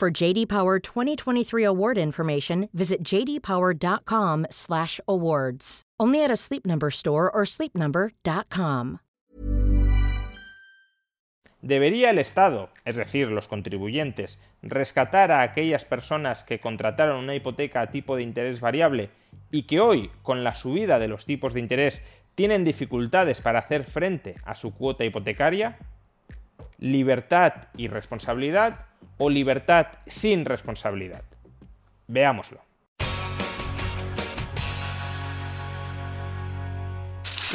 For JD Power 2023 award information, visit jdpower.com/awards. Only at a Sleep Number store or sleepnumber.com. ¿Debería el Estado, es decir, los contribuyentes, rescatar a aquellas personas que contrataron una hipoteca a tipo de interés variable y que hoy, con la subida de los tipos de interés, tienen dificultades para hacer frente a su cuota hipotecaria? ¿Libertad y responsabilidad o libertad sin responsabilidad? Veámoslo.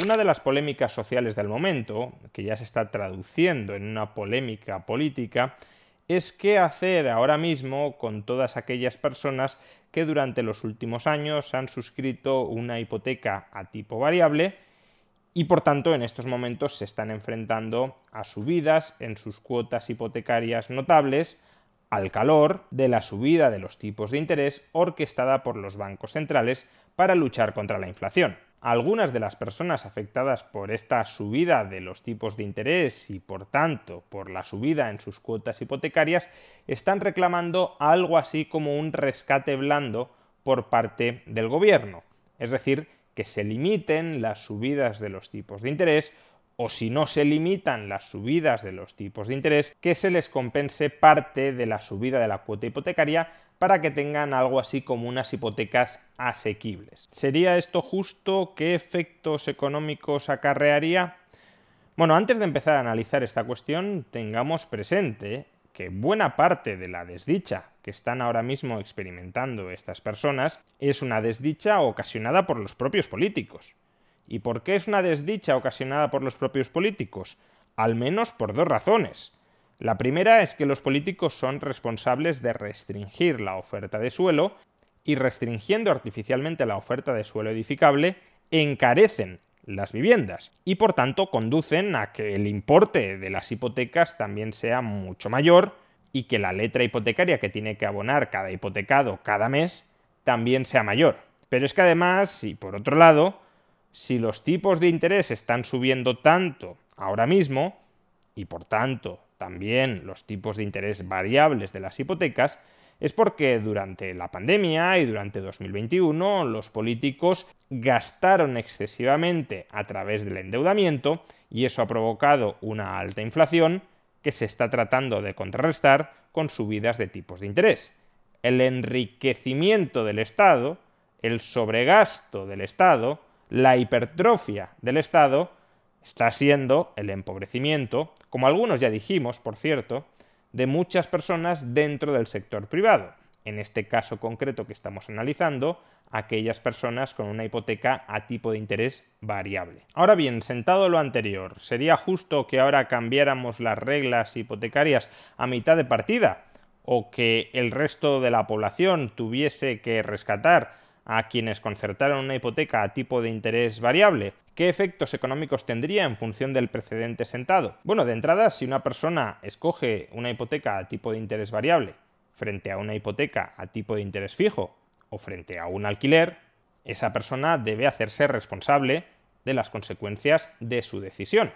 Una de las polémicas sociales del momento, que ya se está traduciendo en una polémica política, es qué hacer ahora mismo con todas aquellas personas que durante los últimos años han suscrito una hipoteca a tipo variable y por tanto en estos momentos se están enfrentando a subidas en sus cuotas hipotecarias notables al calor de la subida de los tipos de interés orquestada por los bancos centrales para luchar contra la inflación. Algunas de las personas afectadas por esta subida de los tipos de interés y por tanto por la subida en sus cuotas hipotecarias están reclamando algo así como un rescate blando por parte del gobierno, es decir, que se limiten las subidas de los tipos de interés o si no se limitan las subidas de los tipos de interés, que se les compense parte de la subida de la cuota hipotecaria para que tengan algo así como unas hipotecas asequibles. ¿Sería esto justo? ¿Qué efectos económicos acarrearía? Bueno, antes de empezar a analizar esta cuestión, tengamos presente que buena parte de la desdicha que están ahora mismo experimentando estas personas es una desdicha ocasionada por los propios políticos. ¿Y por qué es una desdicha ocasionada por los propios políticos? Al menos por dos razones. La primera es que los políticos son responsables de restringir la oferta de suelo y restringiendo artificialmente la oferta de suelo edificable encarecen las viviendas y por tanto conducen a que el importe de las hipotecas también sea mucho mayor y que la letra hipotecaria que tiene que abonar cada hipotecado cada mes también sea mayor. Pero es que además, y por otro lado, si los tipos de interés están subiendo tanto ahora mismo, y por tanto también los tipos de interés variables de las hipotecas, es porque durante la pandemia y durante 2021 los políticos gastaron excesivamente a través del endeudamiento y eso ha provocado una alta inflación que se está tratando de contrarrestar con subidas de tipos de interés. El enriquecimiento del Estado, el sobregasto del Estado, la hipertrofia del Estado está siendo el empobrecimiento, como algunos ya dijimos, por cierto, de muchas personas dentro del sector privado. En este caso concreto que estamos analizando, aquellas personas con una hipoteca a tipo de interés variable. Ahora bien, sentado lo anterior, ¿sería justo que ahora cambiáramos las reglas hipotecarias a mitad de partida? ¿O que el resto de la población tuviese que rescatar a quienes concertaron una hipoteca a tipo de interés variable? ¿Qué efectos económicos tendría en función del precedente sentado? Bueno, de entrada, si una persona escoge una hipoteca a tipo de interés variable frente a una hipoteca a tipo de interés fijo o frente a un alquiler, esa persona debe hacerse responsable de las consecuencias de su decisión.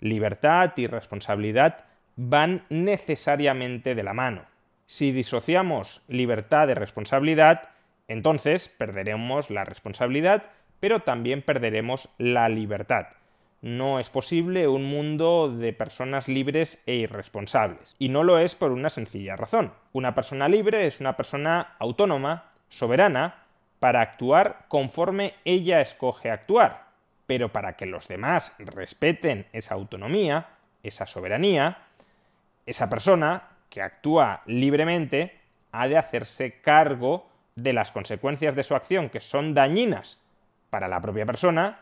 Libertad y responsabilidad van necesariamente de la mano. Si disociamos libertad de responsabilidad, entonces perderemos la responsabilidad, pero también perderemos la libertad. No es posible un mundo de personas libres e irresponsables. Y no lo es por una sencilla razón. Una persona libre es una persona autónoma, soberana, para actuar conforme ella escoge actuar. Pero para que los demás respeten esa autonomía, esa soberanía, esa persona que actúa libremente ha de hacerse cargo de las consecuencias de su acción que son dañinas para la propia persona,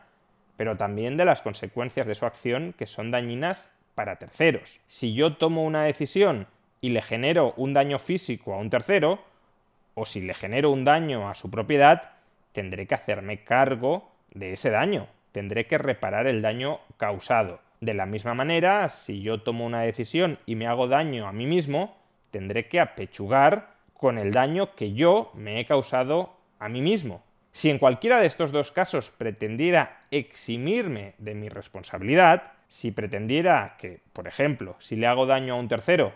pero también de las consecuencias de su acción que son dañinas para terceros. Si yo tomo una decisión y le genero un daño físico a un tercero, o si le genero un daño a su propiedad, tendré que hacerme cargo de ese daño, tendré que reparar el daño causado. De la misma manera, si yo tomo una decisión y me hago daño a mí mismo, tendré que apechugar con el daño que yo me he causado a mí mismo. Si en cualquiera de estos dos casos pretendiera eximirme de mi responsabilidad, si pretendiera que, por ejemplo, si le hago daño a un tercero,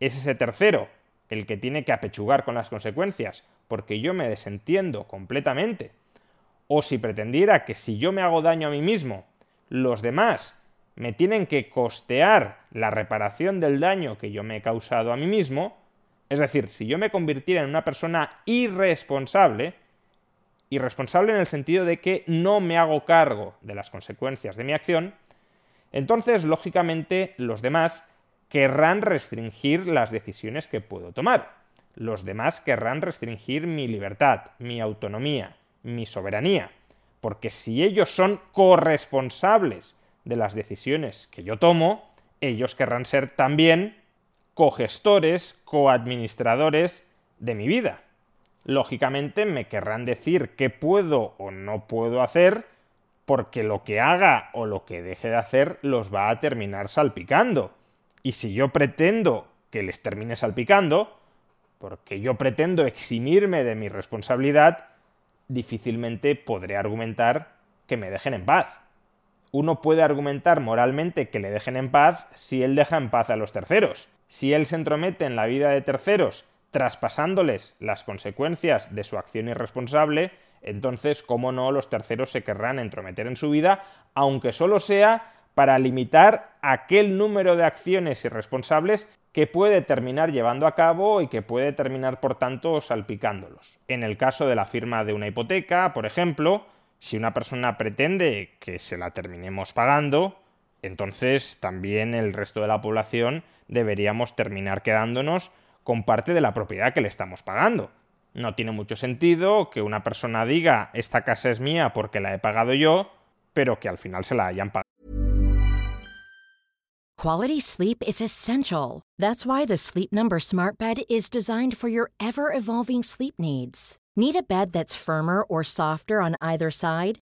es ese tercero el que tiene que apechugar con las consecuencias, porque yo me desentiendo completamente, o si pretendiera que si yo me hago daño a mí mismo, los demás me tienen que costear la reparación del daño que yo me he causado a mí mismo, es decir, si yo me convirtiera en una persona irresponsable, irresponsable en el sentido de que no me hago cargo de las consecuencias de mi acción, entonces, lógicamente, los demás querrán restringir las decisiones que puedo tomar. Los demás querrán restringir mi libertad, mi autonomía, mi soberanía. Porque si ellos son corresponsables de las decisiones que yo tomo, ellos querrán ser también cogestores, coadministradores de mi vida. Lógicamente me querrán decir qué puedo o no puedo hacer, porque lo que haga o lo que deje de hacer los va a terminar salpicando. Y si yo pretendo que les termine salpicando, porque yo pretendo eximirme de mi responsabilidad, difícilmente podré argumentar que me dejen en paz. Uno puede argumentar moralmente que le dejen en paz si él deja en paz a los terceros. Si él se entromete en la vida de terceros traspasándoles las consecuencias de su acción irresponsable, entonces, cómo no, los terceros se querrán entrometer en su vida, aunque solo sea para limitar aquel número de acciones irresponsables que puede terminar llevando a cabo y que puede terminar, por tanto, salpicándolos. En el caso de la firma de una hipoteca, por ejemplo, si una persona pretende que se la terminemos pagando, entonces también el resto de la población deberíamos terminar quedándonos con parte de la propiedad que le estamos pagando. No tiene mucho sentido que una persona diga esta casa es mía porque la he pagado yo, pero que al final se la hayan pagado. Quality sleep is essential. That's why the Sleep Number Smart Bed is designed for your ever evolving sleep needs. Need a bed that's firmer or softer on either side?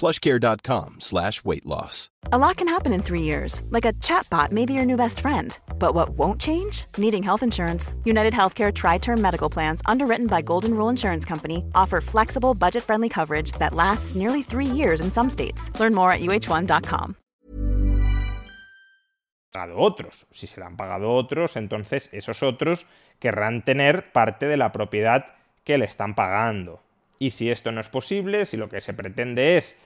plushcare.com slash weight loss. A lot can happen in three years, like a chatbot may be your new best friend. But what won't change? Needing health insurance. United Healthcare Tri Term Medical Plans, underwritten by Golden Rule Insurance Company, offer flexible, budget friendly coverage that lasts nearly three years in some states. Learn more at uh1.com. Otros. Si se le han pagado otros, entonces esos otros querrán tener parte de la propiedad que le están pagando. Y si esto no es posible, si lo que se pretende es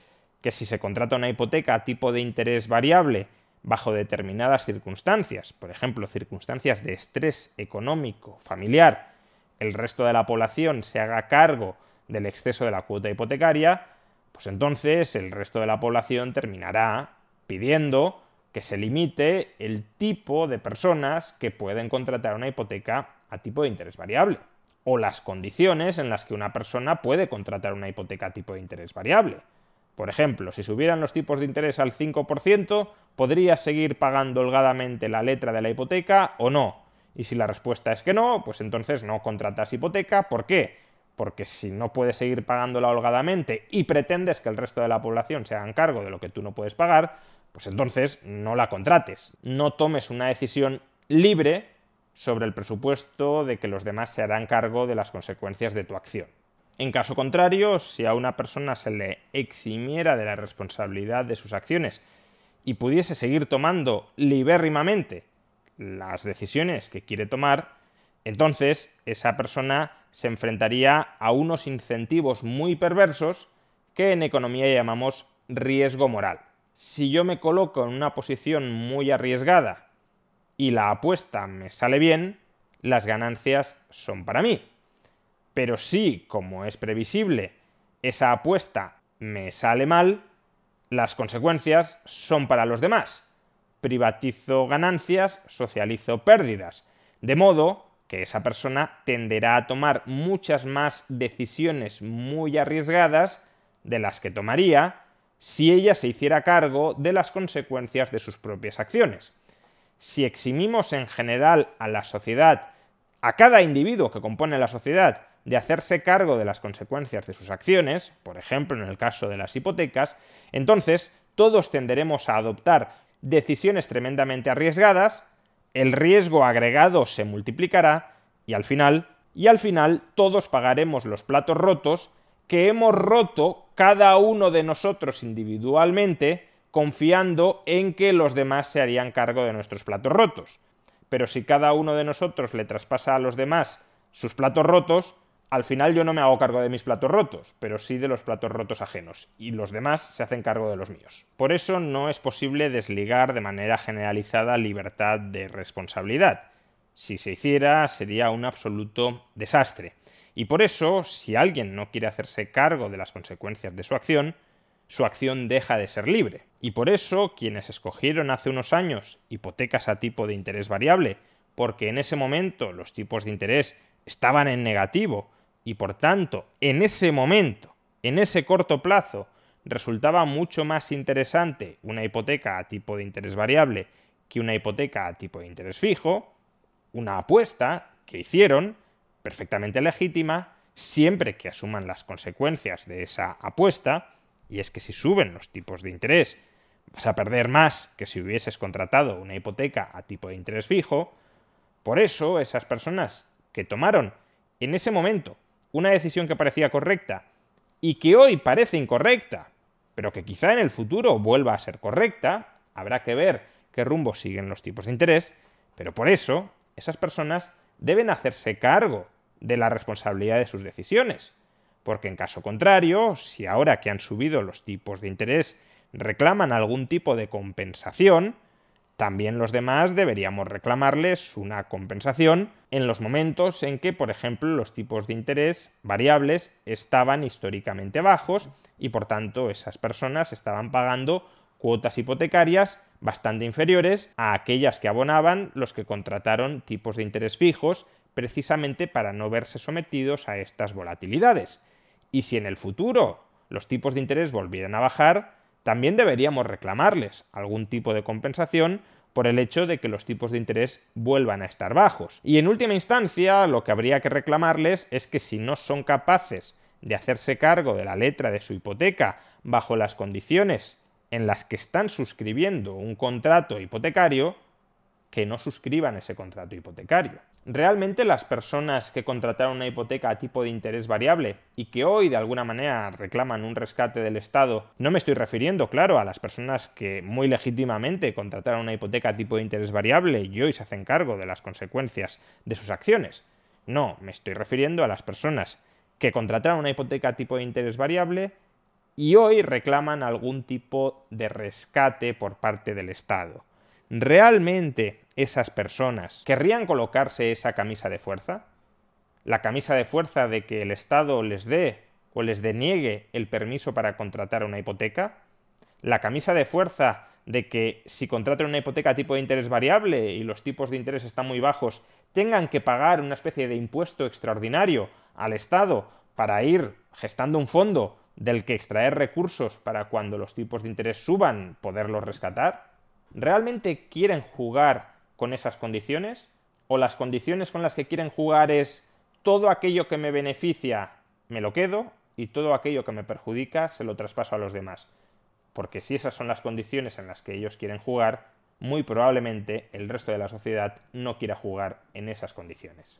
que si se contrata una hipoteca a tipo de interés variable bajo determinadas circunstancias, por ejemplo, circunstancias de estrés económico, familiar, el resto de la población se haga cargo del exceso de la cuota hipotecaria, pues entonces el resto de la población terminará pidiendo que se limite el tipo de personas que pueden contratar una hipoteca a tipo de interés variable, o las condiciones en las que una persona puede contratar una hipoteca a tipo de interés variable. Por ejemplo, si subieran los tipos de interés al 5%, ¿podrías seguir pagando holgadamente la letra de la hipoteca o no? Y si la respuesta es que no, pues entonces no contratas hipoteca. ¿Por qué? Porque si no puedes seguir pagándola holgadamente y pretendes que el resto de la población se hagan cargo de lo que tú no puedes pagar, pues entonces no la contrates. No tomes una decisión libre sobre el presupuesto de que los demás se harán cargo de las consecuencias de tu acción. En caso contrario, si a una persona se le eximiera de la responsabilidad de sus acciones y pudiese seguir tomando libérrimamente las decisiones que quiere tomar, entonces esa persona se enfrentaría a unos incentivos muy perversos que en economía llamamos riesgo moral. Si yo me coloco en una posición muy arriesgada y la apuesta me sale bien, las ganancias son para mí. Pero si, como es previsible, esa apuesta me sale mal, las consecuencias son para los demás. Privatizo ganancias, socializo pérdidas. De modo que esa persona tenderá a tomar muchas más decisiones muy arriesgadas de las que tomaría si ella se hiciera cargo de las consecuencias de sus propias acciones. Si eximimos en general a la sociedad, a cada individuo que compone la sociedad, de hacerse cargo de las consecuencias de sus acciones, por ejemplo en el caso de las hipotecas, entonces todos tenderemos a adoptar decisiones tremendamente arriesgadas, el riesgo agregado se multiplicará y al final, y al final todos pagaremos los platos rotos que hemos roto cada uno de nosotros individualmente confiando en que los demás se harían cargo de nuestros platos rotos. Pero si cada uno de nosotros le traspasa a los demás sus platos rotos, al final yo no me hago cargo de mis platos rotos, pero sí de los platos rotos ajenos, y los demás se hacen cargo de los míos. Por eso no es posible desligar de manera generalizada libertad de responsabilidad. Si se hiciera, sería un absoluto desastre. Y por eso, si alguien no quiere hacerse cargo de las consecuencias de su acción, su acción deja de ser libre. Y por eso, quienes escogieron hace unos años hipotecas a tipo de interés variable, porque en ese momento los tipos de interés estaban en negativo y por tanto en ese momento, en ese corto plazo, resultaba mucho más interesante una hipoteca a tipo de interés variable que una hipoteca a tipo de interés fijo, una apuesta que hicieron, perfectamente legítima, siempre que asuman las consecuencias de esa apuesta, y es que si suben los tipos de interés vas a perder más que si hubieses contratado una hipoteca a tipo de interés fijo, por eso esas personas que tomaron en ese momento una decisión que parecía correcta y que hoy parece incorrecta, pero que quizá en el futuro vuelva a ser correcta, habrá que ver qué rumbo siguen los tipos de interés, pero por eso esas personas deben hacerse cargo de la responsabilidad de sus decisiones, porque en caso contrario, si ahora que han subido los tipos de interés reclaman algún tipo de compensación, también los demás deberíamos reclamarles una compensación en los momentos en que, por ejemplo, los tipos de interés variables estaban históricamente bajos y por tanto esas personas estaban pagando cuotas hipotecarias bastante inferiores a aquellas que abonaban los que contrataron tipos de interés fijos precisamente para no verse sometidos a estas volatilidades. Y si en el futuro los tipos de interés volvieran a bajar, también deberíamos reclamarles algún tipo de compensación por el hecho de que los tipos de interés vuelvan a estar bajos. Y en última instancia, lo que habría que reclamarles es que si no son capaces de hacerse cargo de la letra de su hipoteca bajo las condiciones en las que están suscribiendo un contrato hipotecario, que no suscriban ese contrato hipotecario. ¿Realmente las personas que contrataron una hipoteca a tipo de interés variable y que hoy de alguna manera reclaman un rescate del Estado, no me estoy refiriendo, claro, a las personas que muy legítimamente contrataron una hipoteca a tipo de interés variable y hoy se hacen cargo de las consecuencias de sus acciones? No, me estoy refiriendo a las personas que contrataron una hipoteca a tipo de interés variable y hoy reclaman algún tipo de rescate por parte del Estado. ¿Realmente esas personas querrían colocarse esa camisa de fuerza? ¿La camisa de fuerza de que el Estado les dé o les deniegue el permiso para contratar una hipoteca? ¿La camisa de fuerza de que si contratan una hipoteca tipo de interés variable y los tipos de interés están muy bajos, tengan que pagar una especie de impuesto extraordinario al Estado para ir gestando un fondo del que extraer recursos para cuando los tipos de interés suban poderlos rescatar? ¿realmente quieren jugar con esas condiciones? ¿O las condiciones con las que quieren jugar es todo aquello que me beneficia me lo quedo y todo aquello que me perjudica se lo traspaso a los demás? Porque si esas son las condiciones en las que ellos quieren jugar, muy probablemente el resto de la sociedad no quiera jugar en esas condiciones.